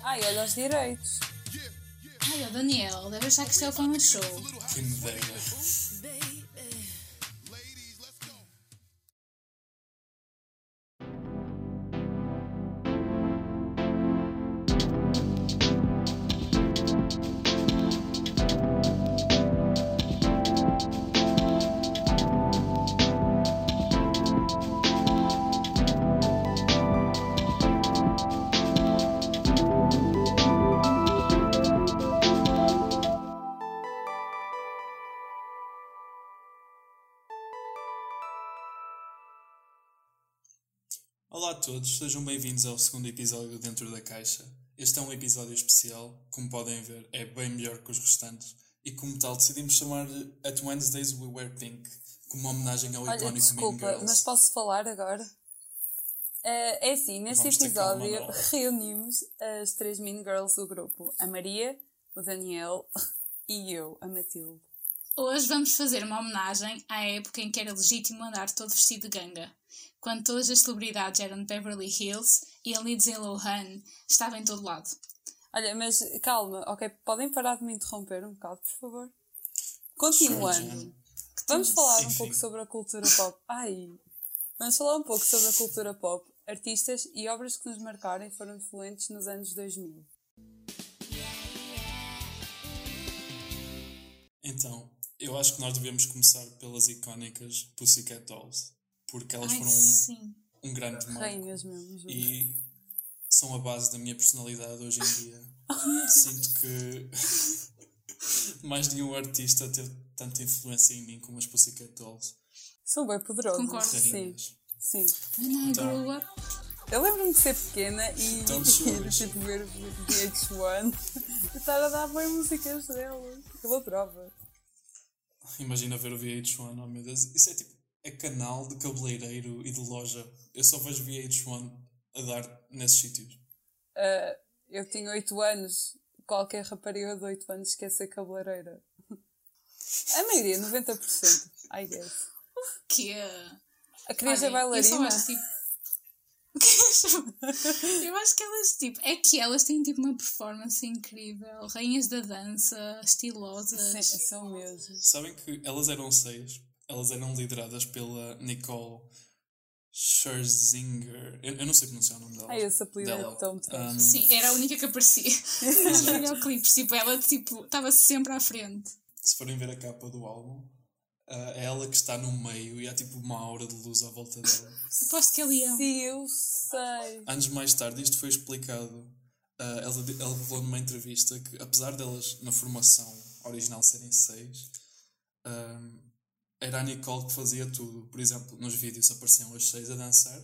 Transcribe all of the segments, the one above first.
Ai, olha os direitos. Ai, o Daniel, deve achar que isto é o Fama Show. Quem me dera. Todos, sejam bem-vindos ao segundo episódio Dentro da Caixa. Este é um episódio especial, como podem ver, é bem melhor que os restantes, e como tal decidimos chamar-lhe At Wednesdays We Wear Pink, como uma homenagem ao Olha, icónico Mean desculpa, Girls. mas posso falar agora? Eh, é assim, neste Vamos ter calma, episódio reunimos as três Mean Girls do grupo: a Maria, o Daniel e eu, a Matilde. Hoje vamos fazer uma homenagem à época em que era legítimo andar todo vestido de ganga, quando todas as celebridades eram de Beverly Hills e a Lindsay Lohan estava em todo lado. Olha, mas calma, ok? Podem parar de me interromper um bocado, por favor? Continuando. Vamos falar um Enfim. pouco sobre a cultura pop. Ai! Vamos falar um pouco sobre a cultura pop, artistas e obras que nos marcaram e foram influentes nos anos 2000. Então, eu acho que nós devemos começar pelas icónicas Pussycat Dolls, porque elas Ai, foram sim. um, um grande marco Rainhas mesmo, juro. e são a base da minha personalidade hoje em dia. Sinto que mais nenhum artista teve tanta influência em mim como as Pussycat Dolls. São bem poderosas. Concordo. Sim, Rainhas. sim. When I Então. grew up. Eu lembro-me de ser pequena e Don't e chores. de tipo, ver VH1 e estar a dar bem músicas delas. Eu adorava. Imagina ver o VH1, oh meu Deus. Isso é tipo, é canal de cabeleireiro e de loja. Eu só vejo VH1 a dar nesses sítios. Ah, eu tinha 8 anos. Qualquer rapariga de 8 anos quer ser cabeleireira. A maioria, 90%, I guess. Que é. A Olha, Eu bailarina. tipo. eu acho que elas, tipo, é que elas têm tipo uma performance incrível, rainhas da dança, estilosas. Sim, são mesmo. Sabem que elas eram seis. Elas eram lideradas pela Nicole Scherzinger. Eu, eu não sei pronunciar o nome dela. Ai, esse apelido dela. é tão. Um, Sim, era a única que aparecia nos videoclipes. Tipo, ela tipo, estava sempre à frente. se forem ver a capa do álbum, ah, é ela que está no meio e há tipo uma aura de luz à volta dela. Aposto que é leão. Sim, eu sei. Anos mais tarde isto foi explicado. Ah, ela, ela revelou numa entrevista que apesar delas na formação original serem seis, ahm, era a Nicole que fazia tudo. Por exemplo, nos vídeos apareciam as seis a dançar,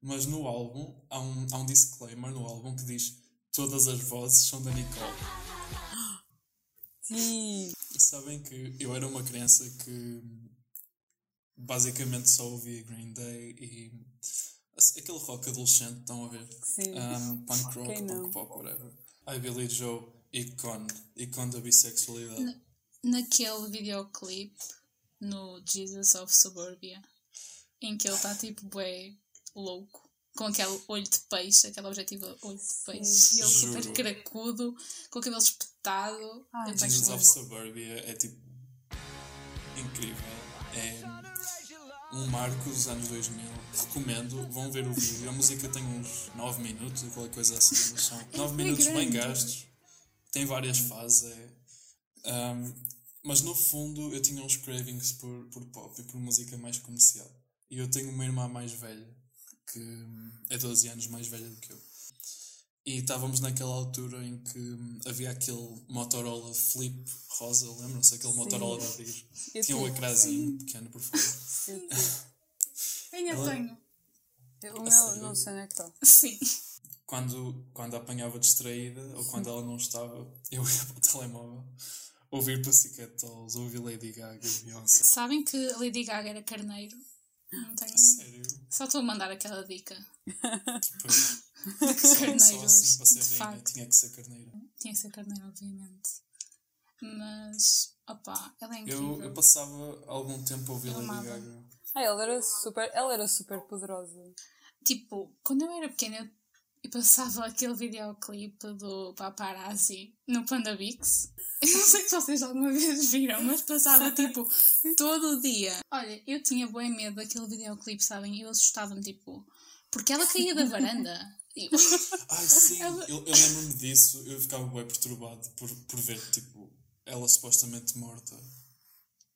mas no álbum há um, há um disclaimer no álbum que diz todas as vozes são da Nicole. Sim. Sabem que eu era uma criança que basicamente só ouvia Green Day e assim, aquele rock adolescente, estão a ver? Sim. Um, punk rock, Quem punk pop, whatever. I Billy Joe, icon, icon da bissexualidade. Naquele videoclipe no Jesus of Suburbia, em que ele está tipo bué louco, com aquele olho de peixe, aquele objetivo olho de peixe, e ele Juro. super cracudo, com o cabelo espetado. Ai, Jesus of Suburbia é tipo incrível. É um marco dos anos 2000. Recomendo, vão ver o vídeo. A música tem uns 9 minutos ou qualquer coisa assim, mas são 9 bem minutos bem grande. gastos. Tem várias fases. É, um, mas no fundo eu tinha uns cravings por, por pop e por música mais comercial. E eu tenho uma irmã mais velha, que hum, é 12 anos mais velha do que eu. E estávamos naquela altura em que hum, havia aquele Motorola Flip rosa, lembram-se? Aquele Motorola de abrir. Eu Tinha um ecrãzinho pequeno por fora. Eu tive. Ainda Ela- tenho. O meu não sei onde é que está. Sim. Quando, quando a apanhava distraída ou quando ela não estava, eu ia para o telemóvel ouvir Pussycat Dolls, ouvir Lady Gaga e Beyoncé. Sabem que Lady Gaga era carneiro? Não tenho. Sério. Só estou a mandar aquela dica. Pois, só, assim para ser de rainha facto. tinha que ser carneira. Tinha que ser carneiro, obviamente. Mas, opá, ela é incrível. Eu, eu passava algum tempo a ouvir Eu Lady amava. Gaga. Ah, ela era super, ela era super poderosa. Tipo, quando eu era pequena, eu e passava aquele videoclipe do Paparazzi no Panda Bix. Eu não sei se vocês alguma vez viram, mas passava tipo todo o dia. Olha, eu tinha bem medo daquele videoclipe, sabem? Eu assustava-me, tipo, porque ela caía da varanda. E- Ai, sim, eu, eu lembro-me disso. Eu ficava bem perturbado por, por ver, tipo, ela supostamente morta.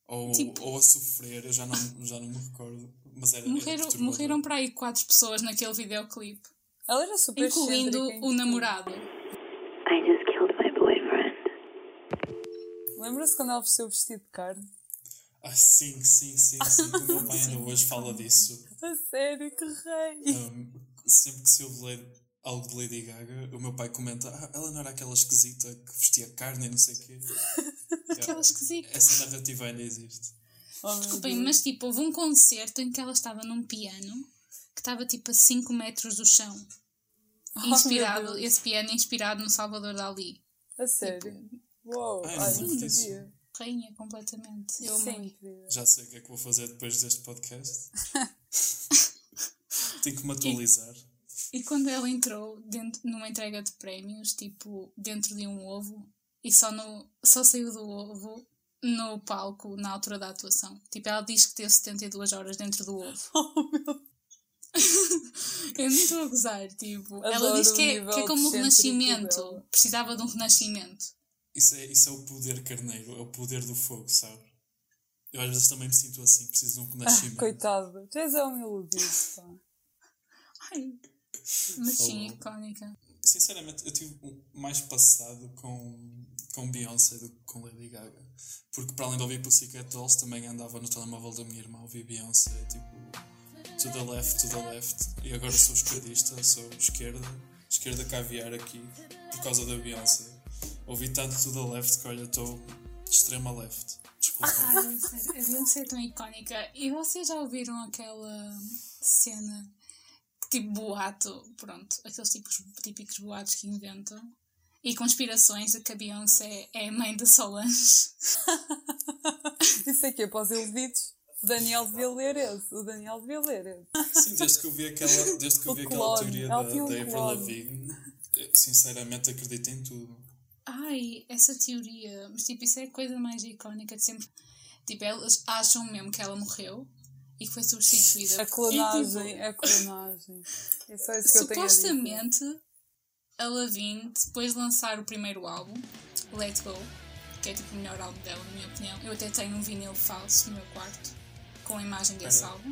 Ou, Tipo- ou a sofrer, eu já não, já não me recordo. Mas era, era Morreram, perturbador. morreram para aí quatro pessoas naquele videoclipe, Ela era super incluindo excêntrica o namorado. I just killed my boyfriend. Lembra-se quando ela vestiu o vestido de carne? Ah, sim, sim, sim, sim. O meu pai ainda hoje fala disso. A sério, que rei! Um, sempre que se ouve ler algo de Lady Gaga, o meu pai comenta: ah, ela não era aquela esquisita que vestia carne e não sei o quê. Aquela esquisita. Essa narrativa ainda existe. Oh, Desculpem, mas tipo, houve um concerto em que ela estava num piano que estava tipo a 5 metros do chão. Oh, Inspirado, Deus. esse piano é inspirado no Salvador Dali. A sério? Uou! Ai, não sabia. Rainha completamente. Eu incrível. Já sei o que é que vou fazer depois deste podcast. Tenho que me atualizar. E quando ela entrou dentro, numa entrega de prémios, tipo, dentro de um ovo, e só, no, só saiu do ovo no palco na altura da atuação. Tipo, ela diz que teve 72 horas dentro do ovo. Oh, meu Eu não estou a gozar, tipo. ela Adoro diz o que é, que é como o renascimento. Precisava de um renascimento. Isso é, isso é o poder carneiro, é o poder do fogo, sabe? Eu às vezes também me sinto assim, preciso de um Ah, renascimento. coitado, tu és um iludido, pá. Ai. Mas sim, Oh. icónica. Sinceramente, eu tive mais passado com, com Beyoncé do que com Lady Gaga. Porque para além de ouvir Pussycat Dolls, também andava no telemóvel da minha irmã a ouvir Beyoncé, tipo, to the left, to the left. E agora sou esquerdista, sou esquerda, esquerda caviar aqui, por causa da Beyoncé. Ouvi tanto to the left que olha, estou extrema left. Desculpa. Ai, sério, a Beyoncé é tão icónica. E vocês já ouviram aquela cena, tipo boato, pronto, aqueles tipos, típicos boatos que inventam? E conspirações de que a Beyoncé é a mãe da Solange. Isso aqui é para os iludidos. O Daniel devia ler esse. O Daniel devia ler esse. Sim, desde que eu vi aquela, desde que eu vi aquela teoria da, um da Avril. Lavigne, eu, sinceramente acredito em tudo. Ai, essa teoria, mas tipo, isso é a coisa mais icónica de sempre. Tipo, elas acham mesmo que ela morreu e que foi substituída. A clonagem, E, tipo, a clonagem. É só isso que eu tenho a. Supostamente, a Lavigne, depois de lançar o primeiro álbum, Let Go, que é tipo o melhor álbum dela, na minha opinião, eu até tenho um vinil falso no meu quarto com a imagem desse Espera. álbum.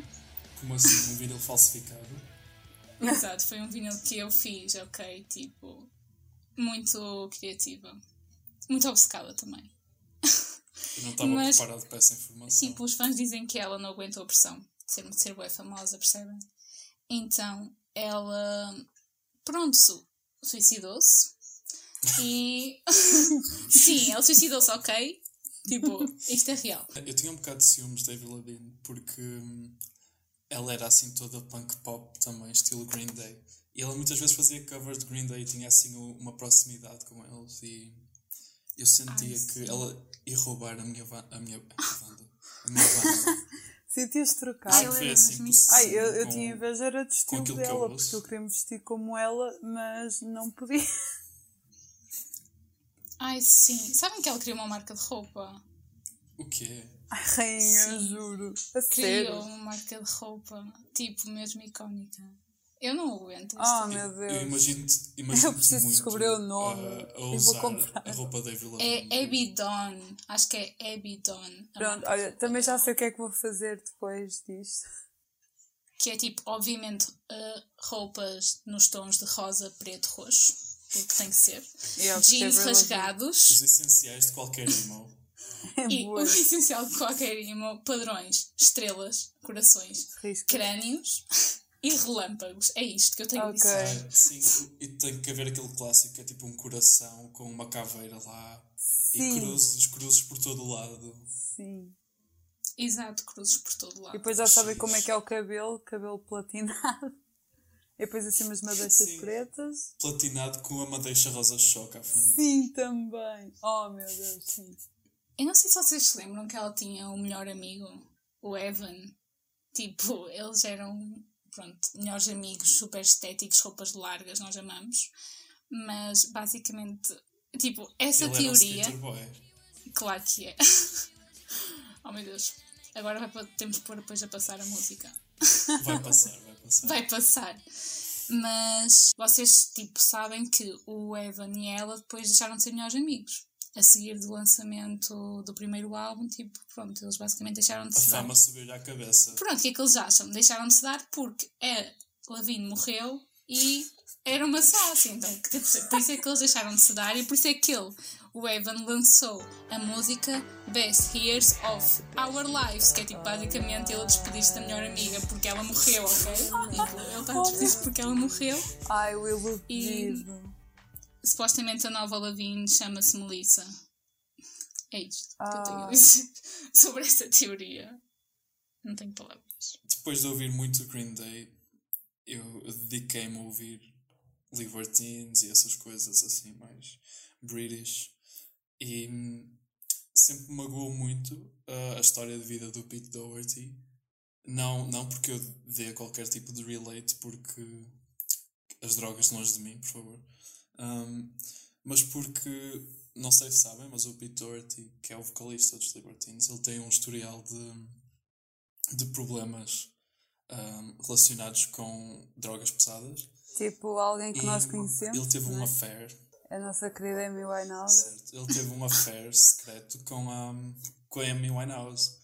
Como assim, um vinil falsificado? Exato, foi um vinil que eu fiz, ok? Tipo, muito criativa. Muito obcecada também. Eu não estava Mas- preparado para essa informação. Tipo, os fãs dizem que ela não aguentou a pressão de ser, de ser bem famosa, percebem? Então, ela, pronto, su- suicidou-se. E. Sim, ela suicidou-se, ok? Tipo, isto é real. Eu tinha um bocado de ciúmes da Avril Lavigne porque hum, ela era assim toda punk pop também, estilo Green Day. E ela muitas vezes fazia covers de Green Day e tinha assim uma proximidade com eles e eu sentia Ai, que ela ia roubar a minha, a minha banda. A minha banda. Sentias trocar. Ai, eu assim Ai, eu, eu com- tinha inveja era do estilo aquilo que eu dela, ouço. porque eu queria me vestir como ela, mas não podia. Ai, sim. Sabem que ela criou uma marca de roupa? O quê? Ai, rainha, Sim. juro. A Criou sério. uma marca de roupa, tipo, mesmo icónica. Eu não aguento. Ah, isto. meu Eu Deus. imagino-te imagino Eu preciso muito descobrir o nome a, a e vou comprar. a roupa da Avril. É Abby Dawn. Acho que é Abby Dawn. a Pronto, olha, também já sei o que é que vou fazer depois disto. Que é tipo, obviamente, uh, roupas nos tons de rosa, preto, roxo. Porque tem que ser. Jeans é verdade. rasgados. Os essenciais de qualquer emo. É E o boa. essencial de qualquer emo, padrões, estrelas, corações, Risco. crânios e relâmpagos. É isto que eu tenho a Ok. dizer. Ah, sim, e tem que haver aquele clássico que é tipo um coração com uma caveira lá Sim. e cruzes, cruzes por todo o lado. Sim. Exato, cruzes por todo E lado. depois já sabem como é que é o cabelo, cabelo platinado. E depois assim umas madeixas Sim. pretas. Platinado com a madeixa rosa choque à frente. Sim, também. Oh meu Deus, sim. Eu não sei se vocês se lembram que ela tinha um melhor amigo, o Evan. Tipo, eles eram pronto, melhores amigos, super estéticos, roupas largas, nós amamos. Mas basicamente, tipo, essa Ele era um teoria. skater boy. Claro que é. oh meu Deus. Agora vai, temos que pôr depois a passar a música. Vai passar, vai passar. Vai passar. Mas vocês, tipo, sabem que o Evan e ela depois deixaram de ser melhores amigos. A seguir do lançamento do primeiro álbum, tipo, pronto, eles basicamente deixaram de se dar. fama subiu-lhe à cabeça. Pronto, o que é que eles acham? Deixaram de se dar porque a Lavigne morreu e era uma só, assim. Então, que- por isso é que eles deixaram de se dar e por isso é que ele, o Evan, lançou a música Best Years of Our Lives, que é tipo basicamente ele despedir-se da melhor amiga porque ela morreu, ok? Ele está a despedir-se porque ela morreu. I will look E-. Supostamente a nova Lavigne chama-se Melissa. É isto que eu tenho a Ah. dizer sobre essa teoria. Não tenho palavras. Depois de ouvir muito Green Day, eu, eu dediquei-me a ouvir Libertines e essas coisas assim mais British. E hum, sempre me magoou muito uh, a história de vida do Pete Doherty. Não, não porque eu dê qualquer tipo de relate, porque as drogas longe de mim, por favor. Um, mas porque, não sei se sabem, mas o Pete Doherty, que é o vocalista dos Libertines, ele tem um historial de, de problemas um, relacionados com drogas pesadas. Tipo, alguém que E nós conhecemos. Ele teve não um é? affair, A nossa querida Amy Winehouse. certo? Ele teve um affair secreto com a, com a Amy Winehouse.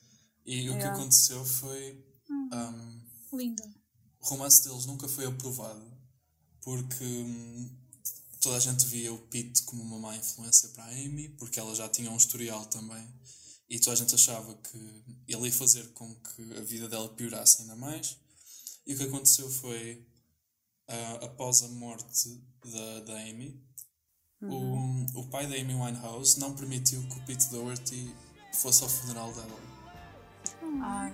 E o que aconteceu foi. um, Linda. o romance deles nunca foi aprovado porque hum, toda a gente via o Pete como uma má influência para a Amy, porque ela já tinha um historial também, e toda a gente achava que ele ia fazer com que a vida dela piorasse ainda mais. E o que aconteceu foi, ah, após a morte da, da Amy, o, o pai da Amy Winehouse não permitiu que o Pete Doherty fosse ao funeral dela. Ai.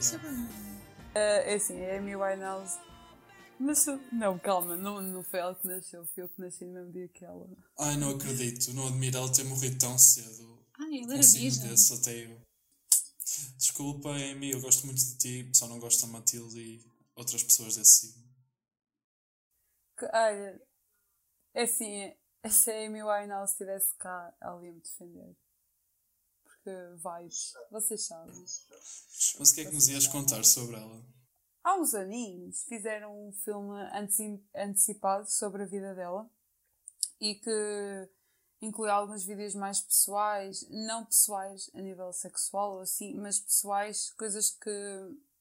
Sobre Ah, é assim, a Amy Winehouse. Mas não, calma, não, não foi ela que nasceu, foi eu que nasci no mesmo dia que ela. Ai, não acredito, não admiro ela ter morrido tão cedo. Ai, Um era virgem. desse até eu. Desculpa, Amy, eu gosto muito de ti, só não gosto da Matilde e outras pessoas desse signo. Olha, é assim, se a Amy Winehouse estivesse cá, ela ia me defender. Porque vibes, vocês sabem. Mas o que é que nos ias contar sobre ela? Há uns aninhos fizeram um filme anteci- antecipado sobre a vida dela e que inclui alguns vídeos mais pessoais, não pessoais a nível sexual ou assim, mas pessoais, coisas que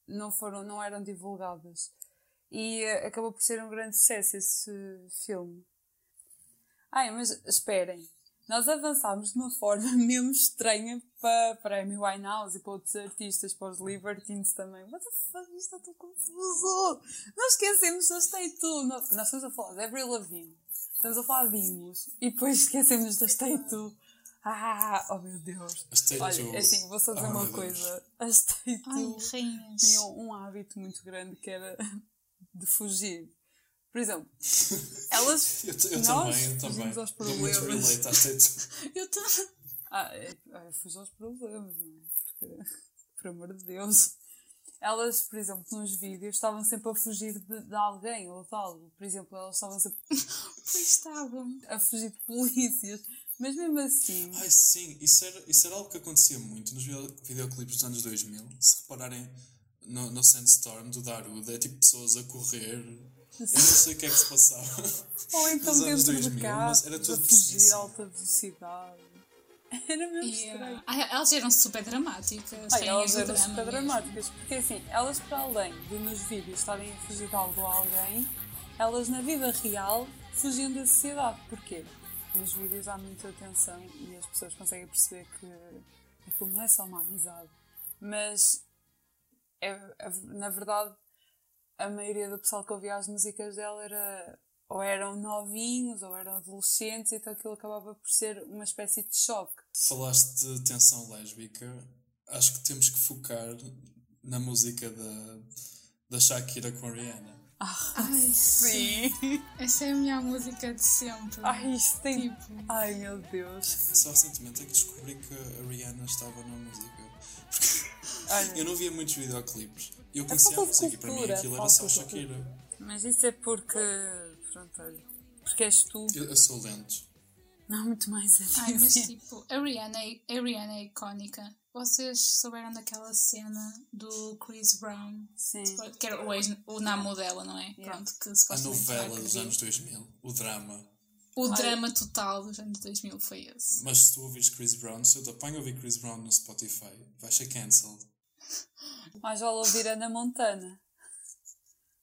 não foram, não eram divulgadas. E eh, acabou por ser um grande sucesso esse filme. Ai, mas esperem. Nós avançámos de uma forma mesmo estranha para, para a Amy Winehouse e para outros artistas, para os Libertines também. What the fuck, isto está tudo confuso! Nós esquecemos das Tatu. Nós, nós estamos a falar de Avril Lavigne. Estamos a falar de Imos. E depois esquecemos das Tatu. Ah, oh meu Deus. As. Olha, é assim, vou só dizer Oh, uma coisa. As rainhas. tinham um hábito muito grande que era de fugir. Por exemplo, elas. Eu, eu nós também, eu também. aos problemas. Eu tô... Ah, é, fujo aos problemas, não é? Porque, por amor de Deus. Elas, por exemplo, nos vídeos estavam sempre a fugir de, de alguém ou de algo. Por exemplo, elas estavam sempre Pois estavam. a fugir de polícias. Mas mesmo assim. Ai, sim, isso era, isso era algo que acontecia muito nos video- videoclipes dos anos 2000. Se repararem no, no Sandstorm do Darude, é tipo pessoas a correr. Eu não sei o que é que se passava. Ou então nos anos dentro 2000, de mas carros, era a tudo fugir alta velocidade. Era mesmo estranho. Yeah. Ai, elas eram super dramáticas. Ai, elas eram drama super mesmo. dramáticas, porque assim, elas para além de nos vídeos estarem a fugir de algo a alguém, elas na vida real fugiam da sociedade. Porquê? Nos vídeos há muita atenção e as pessoas conseguem perceber que aquilo não é só uma amizade. Mas, é, é- na verdade, a maioria do pessoal que ouvia as músicas dela era ou eram novinhos ou eram adolescentes, então aquilo acabava por ser uma espécie de choque. Falaste de tensão lésbica. Acho que temos que focar na música da, da Shakira com a Rihanna. Ai, sim. Essa é a minha música de sempre. Ai, isto tem. Tipo, Ai meu Deus. Só recentemente é que descobri que a Rihanna estava na música. Olha. Eu não via muitos videoclipes. Eu conhecia a música para mim cultura, aquilo era só Shakira. Mas isso é porque. Pronto, olha. Porque és tu. Eu, eu sou lento. Não há muito mais a Ai, mas tipo, a Rihanna, é- a Rihanna é icónica. Vocês souberam daquela cena do Chris Brown? Sim. Que era o, ex, o namo dela, não é? Yeah. Pronto, que A supostamente vai novela dos anos 2000, o drama. O drama total dos anos 2000 foi esse. Mas se tu ouvires Chris Brown, se eu te apanho a ouvir Chris Brown no Spotify, vais ser cancelled. Mais vale ouvir Ana Montana.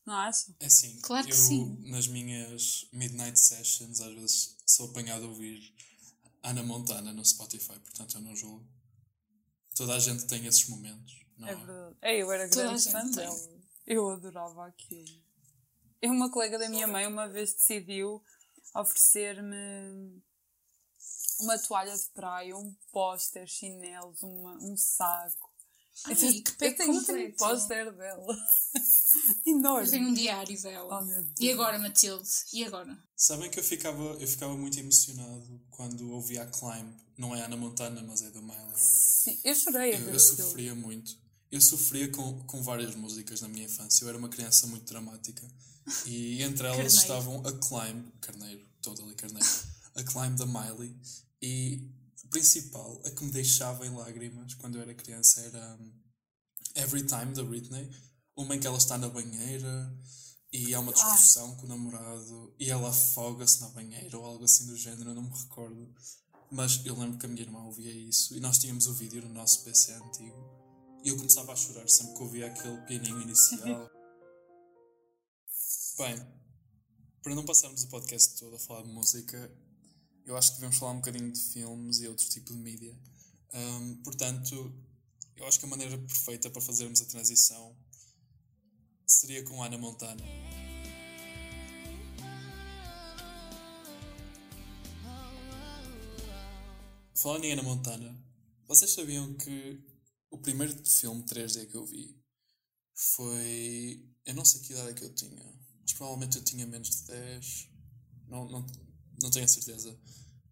Não acham? É assim, Claro que eu sim. nas minhas midnight sessions às vezes sou apanhado a ouvir Ana Montana no Spotify, portanto eu não julgo. Toda a gente tem esses momentos, não É é? verdade. É, eu era Toda grande fã dela. Eu adorava aquilo. E uma colega da minha mãe uma vez decidiu oferecer-me uma toalha de praia, um póster, chinelos, uma, um saco. Ai, Eu que eu pé eu tenho um póster dela. Eu Enorme. tenho um diário dela. Oh, meu Deus. E agora, Matilde? E agora? Sabem que eu ficava, eu ficava muito emocionado quando ouvia a Climb. Não é Ana Montana, mas é da Miley. Sim, eu chorei a Eu, eu sofria muito. Eu sofria com, com várias músicas na minha infância. Eu era uma criança muito dramática. E entre elas estavam a Climb, Carneiro, totally Carneiro, a Climb da Miley. E a principal, a que me deixava em lágrimas quando eu era criança, era um, Every Time da Britney. Uma em que ela está na banheira e há uma discussão com o namorado e ela afoga-se na banheira ou algo assim do género, eu não me recordo. Mas eu lembro que a minha irmã ouvia isso e nós tínhamos o vídeo no nosso PC antigo. E eu começava a chorar sempre que ouvia aquele pianinho inicial. Bem, para não passarmos o podcast todo a falar de música, eu acho que devemos falar um bocadinho de filmes e outro tipo de mídia. Ahm, portanto, eu acho que a maneira perfeita para fazermos a transição seria com Ana Montana. Falando em Ana Montana, vocês sabiam que o primeiro filme 3D que eu vi foi. Eu não sei que idade é que eu tinha, mas provavelmente eu tinha menos de 10. Não, não, não tenho a certeza.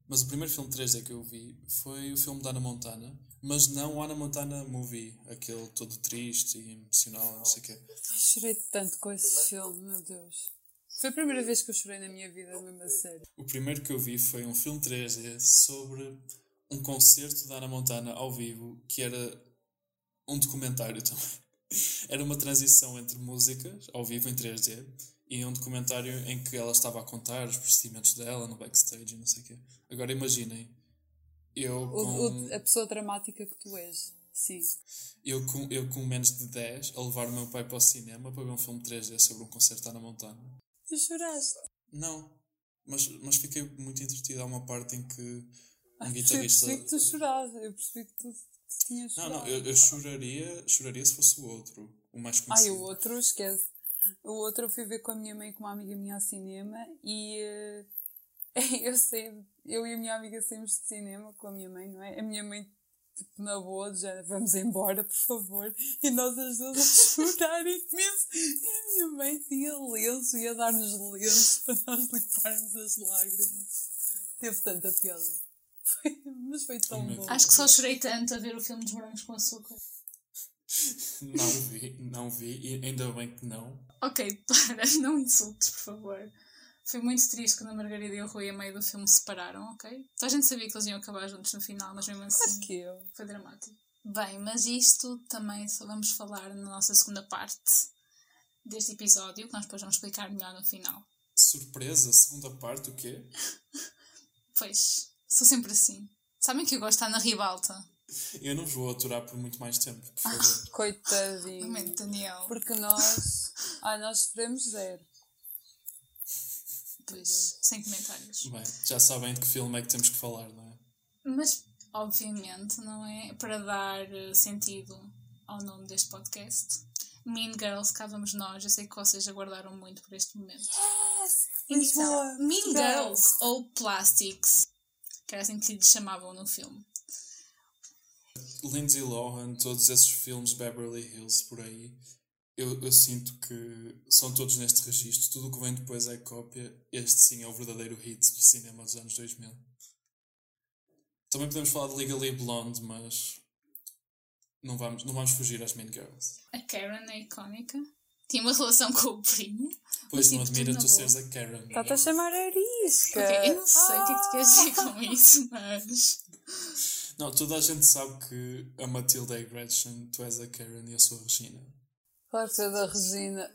Mas o primeiro filme 3D que eu vi foi o filme da Ana Montana, mas não o Ana Montana Movie, aquele todo triste e emocional, não sei o quê. Chorei tanto com esse filme, meu Deus. Foi a primeira vez que eu chorei na minha vida, mesmo a sério. O primeiro que eu vi foi um filme 3D sobre um concerto da Ana Montana ao vivo, que era um documentário também. Era uma transição entre músicas ao vivo em 3D e um documentário em que ela estava a contar os procedimentos dela no backstage e não sei o quê. Agora imaginem, eu O- com, o- a pessoa dramática que tu és. Sim. eu, com, eu com menos de 10 a levar o meu pai para o cinema para ver um filme 3D sobre um concerto da Ana Montana. Tu choraste. Não, mas, mas fiquei muito entretido. Há uma parte em que um Ah, Eu guitarrista. percebi que tu choraste. Eu percebi que tu, tinhas Não, chorado. não, eu, eu choraria, choraria se fosse o outro, o mais Ai, conhecido. o outro, esquece. O outro eu fui ver com a minha mãe e com uma amiga minha ao cinema e eh, eu saí, eu e a minha amiga saímos de cinema com a minha mãe, não é? A minha mãe, tipo, na boa, já vamos embora, por favor. E nós as duas a chorar imenso. E a minha mãe tinha lenço, ia dar-nos lenço para nós limparmos as lágrimas. Teve tanta piada. Foi- mas foi tão bom. Acho que só chorei tanto a ver o filme dos Morangos com Açúcar. Não vi, não vi, e ainda bem que não. Ok, para, não insultes, por favor. Foi muito triste quando a Margarida e o Rui, a meio do filme, se separaram, ok? Toda a gente sabia que eles iam acabar juntos no final, mas mesmo assim Acho que eu. foi dramático. Bem, mas isto também só vamos falar na nossa segunda parte deste episódio, que nós depois vamos explicar melhor no final. Surpresa, segunda parte, o quê? Pois, sou sempre assim. Sabem que eu gosto de estar na ribalta? Eu não vos vou aturar por muito mais tempo, por Ah. favor. Coitadinho. Momento, Daniel. Porque nós. Ai, nós sofremos zero. Pois, sem comentários. Bem, já sabem de que filme é que temos que falar, não é? Mas, obviamente, não é para dar eh, sentido ao nome deste podcast. Mean Girls, cá vamos nós. Eu sei que vocês aguardaram muito por este momento. Lisboa, Então, mean Portugal. Girls ou Plastics, que era assim que lhes chamavam no filme. Lindsay Lohan, todos esses filmes Beverly Hills por aí, eu, eu sinto que são todos neste registro. Tudo o que vem depois é cópia. Este sim é o verdadeiro hit do cinema dos anos 2000. Também podemos falar de Legally Blonde, mas não vamos, não vamos fugir às Mean Girls. A Karen é icónica. Tinha uma relação com o primo. Pois não tipo, admira tu seres a Karen. Está-te a chamar arisca. Ok, eu não sei o que é que tu queres dizer Ah! com isso, mas. Não, toda a gente sabe que a Matilda é a Gretchen, tu és a Karen e eu sou a Regina. Sou da Regina.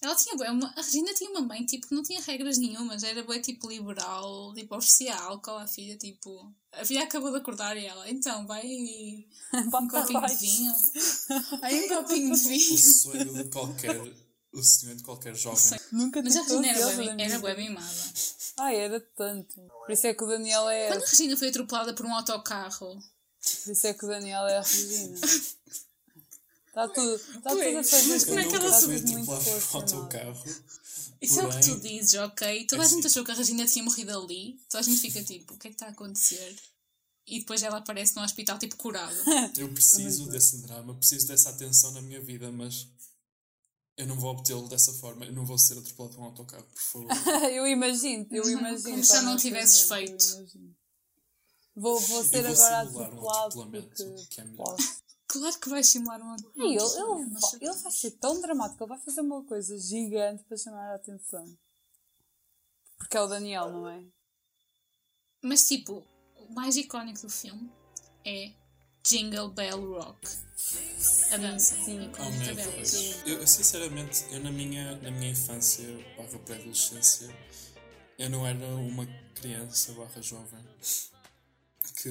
Ela tinha uma, a Regina tinha uma mãe tipo que não tinha regras nenhumas, era bué tipo liberal, tipo oferecia álcool à filha, tipo, a filha acabou de acordar e ela, então vai um copinho de vinho. Aí um copinho de O vinho. sonho de qualquer, o sonho de qualquer jovem. Nunca Mas a Regina era minha era bué mimada. Ai, era tanto. Por isso é que o Daniel é. Quando a Regina foi atropelada por um autocarro, Por isso é que o Daniel é a Regina. Está tudo. Está tudo a fazer Como é que ela tudo muito atropelado por um autocarro. isso é o que tu dizes, ok? Toda a é gente assim. achou que a Regina tinha morrido ali, toda a gente fica tipo, o que é que está a acontecer? E depois ela aparece no hospital tipo curada. Eu preciso desse drama, preciso dessa atenção na minha vida, mas eu não vou obtê-lo dessa forma. Eu não vou ser atropelado por um autocarro, por favor. eu imagino, eu imagino. Como se já não tivesses feito. imagino. Vou, vou ser Eu vou agora um atropelado atropelamento, porque que é melhor. Claro que vais simular um E ele, ele, vai, ele vai ser tão dramático, ele vai fazer uma coisa gigante para chamar a atenção. Porque é o Daniel, não é? Mas tipo, o mais icónico do filme é Jingle Bell Rock. A dança sim. Oh. Eu, eu, sinceramente, eu na minha, na minha infância barra pré-adolescência, eu não era uma criança barra jovem que,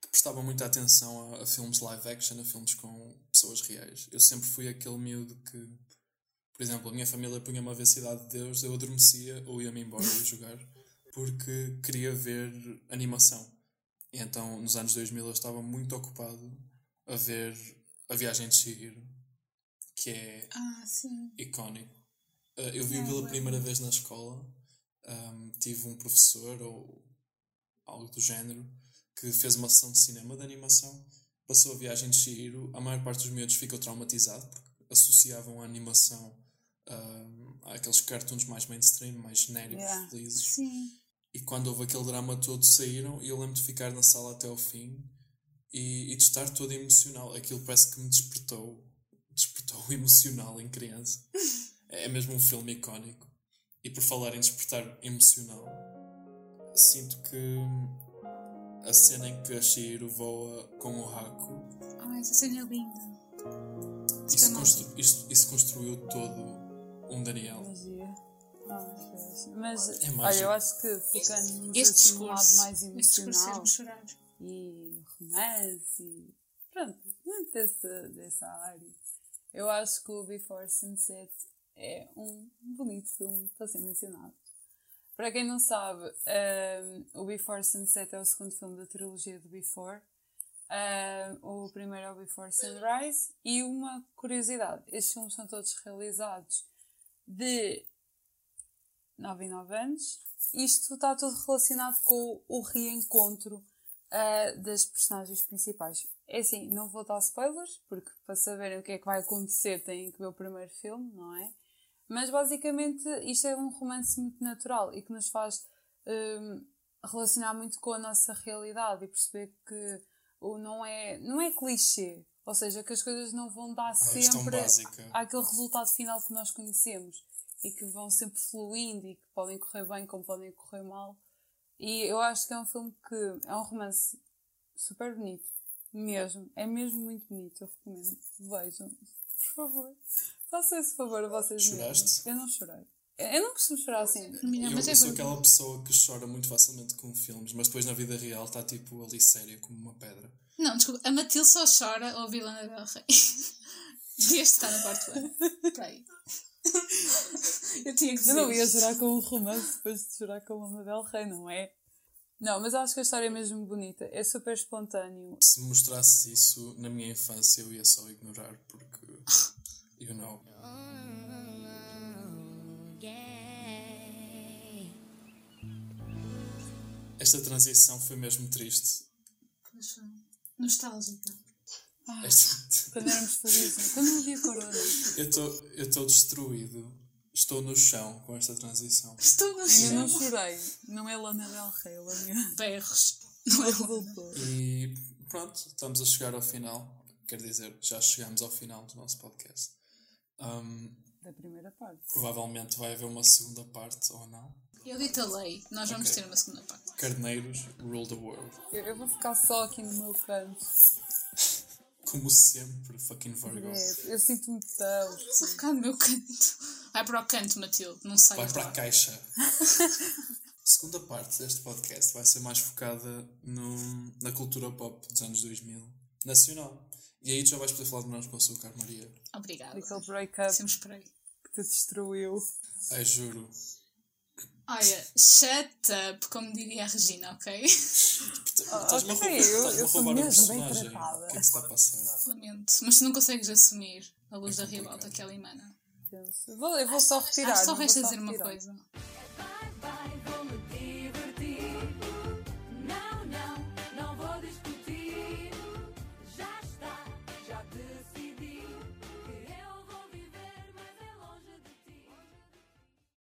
que prestava muita atenção a, a filmes live action, a filmes com pessoas reais. Eu sempre fui aquele miúdo que, por exemplo, a minha família punha-me a ver Cidade de Deus, eu adormecia ou ia-me embora e jogar porque queria ver animação. E então, nos anos 2000, eu estava muito ocupado a ver A Viagem de Chihiro, que é Ah, icónico. Uh, eu vi pela primeira vez na escola, um, tive um professor ou algo do género que fez uma sessão de cinema de animação, passou a viagem de Chihiro, a maior parte dos miúdos ficou traumatizado porque associavam a animação um, àqueles cartoons mais mainstream, mais genéricos, Yeah. felizes. Sim. E quando houve aquele drama todo, saíram e eu lembro de ficar na sala até ao fim e, e de estar todo emocional. Aquilo parece que me despertou, despertou o emocional em criança. É mesmo um filme icónico. E por falar em despertar emocional, sinto que a cena em que a Shiro voa com o Haku, Ah, essa cena é linda. isso, constru, isso, isso construiu todo um Daniel. Magia. Ah. Mas, É olha, eu acho que ficando Este assim, um lado discurso, mais este discurso emocional e romance e pronto, muito dessa, dessa área. Eu acho que o Before Sunset é um bonito filme para ser mencionado. Para quem não sabe, um, o Before Sunset é o segundo filme da trilogia do Before. Um, o primeiro é o Before Sunrise. E uma curiosidade: estes filmes são todos realizados de 9 em 9 anos. Isto está tudo relacionado com o reencontro uh, das personagens principais. É assim, não vou dar spoilers, porque para saberem o que é que vai acontecer têm que ver o primeiro filme, não é? Mas basicamente isto é um romance muito natural e que nos faz um, relacionar muito com a nossa realidade e perceber que não é, não é clichê. Ou seja, que as coisas não vão dar tão sempre básica. àquele resultado final que nós conhecemos e que vão sempre fluindo e que podem correr bem como podem correr mal. E eu acho que é um filme que é um romance super bonito, mesmo. É mesmo muito bonito, eu recomendo. Vejam, por favor. Façam esse favor a vocês Choraste? mesmos. Eu não chorei. Eu não costumo chorar assim. Não, Eu, mas é eu sou verdade. aquela pessoa que chora muito facilmente com filmes, mas depois na vida real está tipo ali séria como uma pedra. Não, desculpa, a Matilde só chora ao ouvir Lana Del Rey. Desde estar no quarto ano. Espera aí. Eu tinha que dizer. Eu não ia chorar com um romance depois de chorar com uma Mabel Rei, não é? Não, mas acho que a história é mesmo bonita. É super espontâneo. Se mostrasse isso na minha infância, eu ia só ignorar, porque. You know. Esta transição foi mesmo triste. Pois Nostálgica. Esta- Quando éramos felizes. Quando não havia corona. Eu estou destruído. Estou no chão com esta transição. Estou no Ainda não chão. chorei. Não é Lana Del Rey, Lana Berros. não é resultou. E pronto, estamos a chegar ao final. Quer dizer, já chegamos ao final do nosso podcast. Um, Da primeira parte. provavelmente vai haver uma segunda parte ou não. Eu dito a lei, nós vamos Ok. ter uma segunda parte. Carneiros rule the world. Eu, eu vou ficar só aqui no meu canto. Como sempre, fucking Virgo. É, eu sinto-me tão. Só ficar no meu canto. Vai para o canto, Matilde, não sai. Vai para a caixa. Segunda parte deste podcast vai ser mais focada no, na cultura pop dos anos 2000, nacional. E aí tu já vais poder falar de nós com açúcar, Maria. Obrigada. Aquele breakup que te destruiu. Ai, juro. Olha, shut up, como diria a Regina, ok? Estás-me a ok, roubar, eu- a eu sou mesmo bem personagem. tratada. O que é que está a passar? Lamento. Mas tu não consegues assumir a luz É da ribalta que ela emana. Vou, eu vou só retirar. Acho só resta dizer uma retirar. coisa.